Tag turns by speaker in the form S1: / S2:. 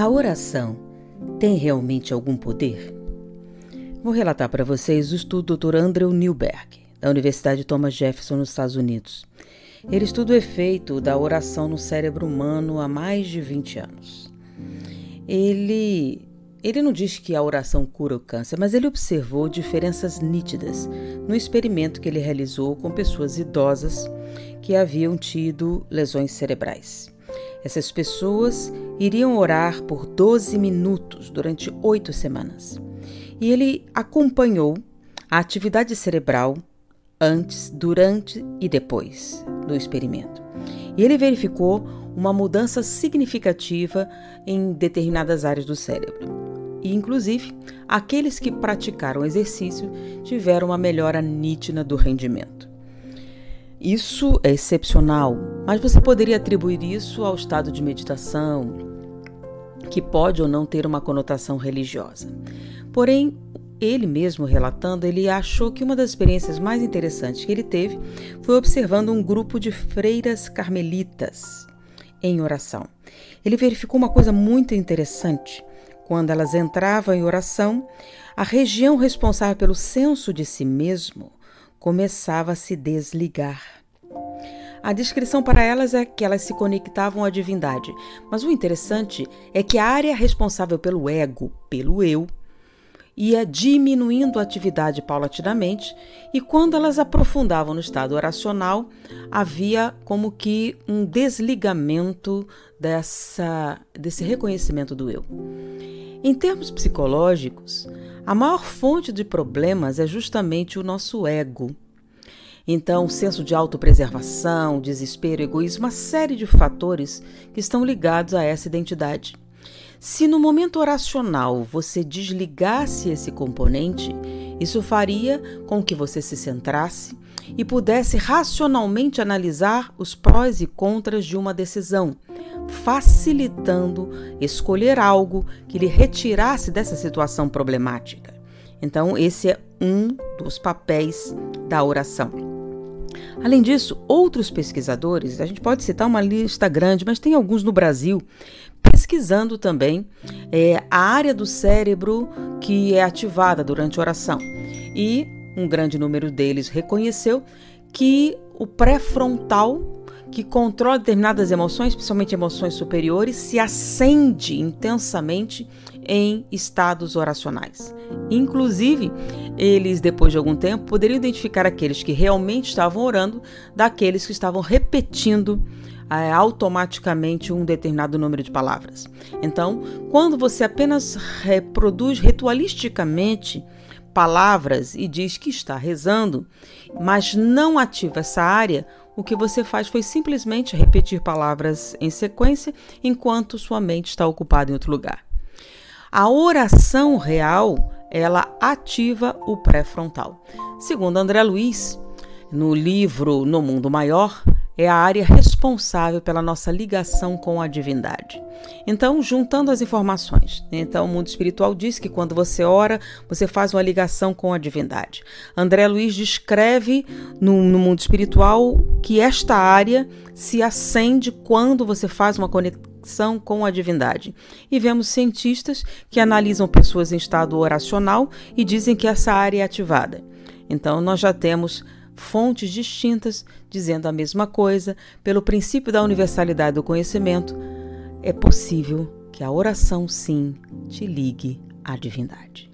S1: A oração tem realmente algum poder? Vou relatar para vocês o estudo do Dr. Andrew Newberg, da Universidade Thomas Jefferson, nos Estados Unidos. Ele estuda o efeito da oração no cérebro humano há mais de 20 anos. Ele, ele não diz que a oração cura o câncer, mas ele observou diferenças nítidas no experimento que ele realizou com pessoas idosas que haviam tido lesões cerebrais. Essas pessoas iriam orar por 12 minutos durante oito semanas. E ele acompanhou a atividade cerebral antes, durante e depois do experimento. E ele verificou uma mudança significativa em determinadas áreas do cérebro. E, inclusive, aqueles que praticaram exercício tiveram uma melhora nítida do rendimento. Isso é excepcional, mas você poderia atribuir isso ao estado de meditação, que pode ou não ter uma conotação religiosa. Porém, ele mesmo relatando, ele achou que uma das experiências mais interessantes que ele teve foi observando um grupo de freiras carmelitas em oração. Ele verificou uma coisa muito interessante. Quando elas entravam em oração, a região responsável pelo senso de si mesmo começava a se desligar. A descrição para elas é que elas se conectavam à divindade, mas o interessante é que a área responsável pelo ego, pelo eu, ia diminuindo a atividade paulatinamente, e quando elas aprofundavam no estado oracional, havia como que um desligamento dessa, desse reconhecimento do eu. Em termos psicológicos, a maior fonte de problemas é justamente o nosso ego. Então, senso de autopreservação, desespero, egoísmo, uma série de fatores que estão ligados a essa identidade. Se no momento oracional você desligasse esse componente, isso faria com que você se centrasse e pudesse racionalmente analisar os prós e contras de uma decisão, facilitando escolher algo que lhe retirasse dessa situação problemática. Então, esse é um dos papéis da oração. Além disso, outros pesquisadores, a gente pode citar uma lista grande, mas tem alguns no Brasil, pesquisando também é, a área do cérebro que é ativada durante a oração. E um grande número deles reconheceu que o pré-frontal que controla determinadas emoções, principalmente emoções superiores, se acende intensamente em estados oracionais. Inclusive, eles, depois de algum tempo, poderiam identificar aqueles que realmente estavam orando daqueles que estavam repetindo é, automaticamente um determinado número de palavras. Então, quando você apenas reproduz ritualisticamente palavras e diz que está rezando, mas não ativa essa área, o que você faz foi simplesmente repetir palavras em sequência enquanto sua mente está ocupada em outro lugar. A oração real, ela ativa o pré-frontal. Segundo André Luiz, no livro No Mundo Maior, é a área responsável pela nossa ligação com a divindade. Então, juntando as informações, né? então o mundo espiritual diz que quando você ora, você faz uma ligação com a divindade. André Luiz descreve no, no mundo espiritual que esta área se acende quando você faz uma conexão com a divindade. E vemos cientistas que analisam pessoas em estado oracional e dizem que essa área é ativada. Então, nós já temos fontes distintas dizendo a mesma coisa, pelo princípio da universalidade do conhecimento, é possível que a oração sim te ligue à divindade.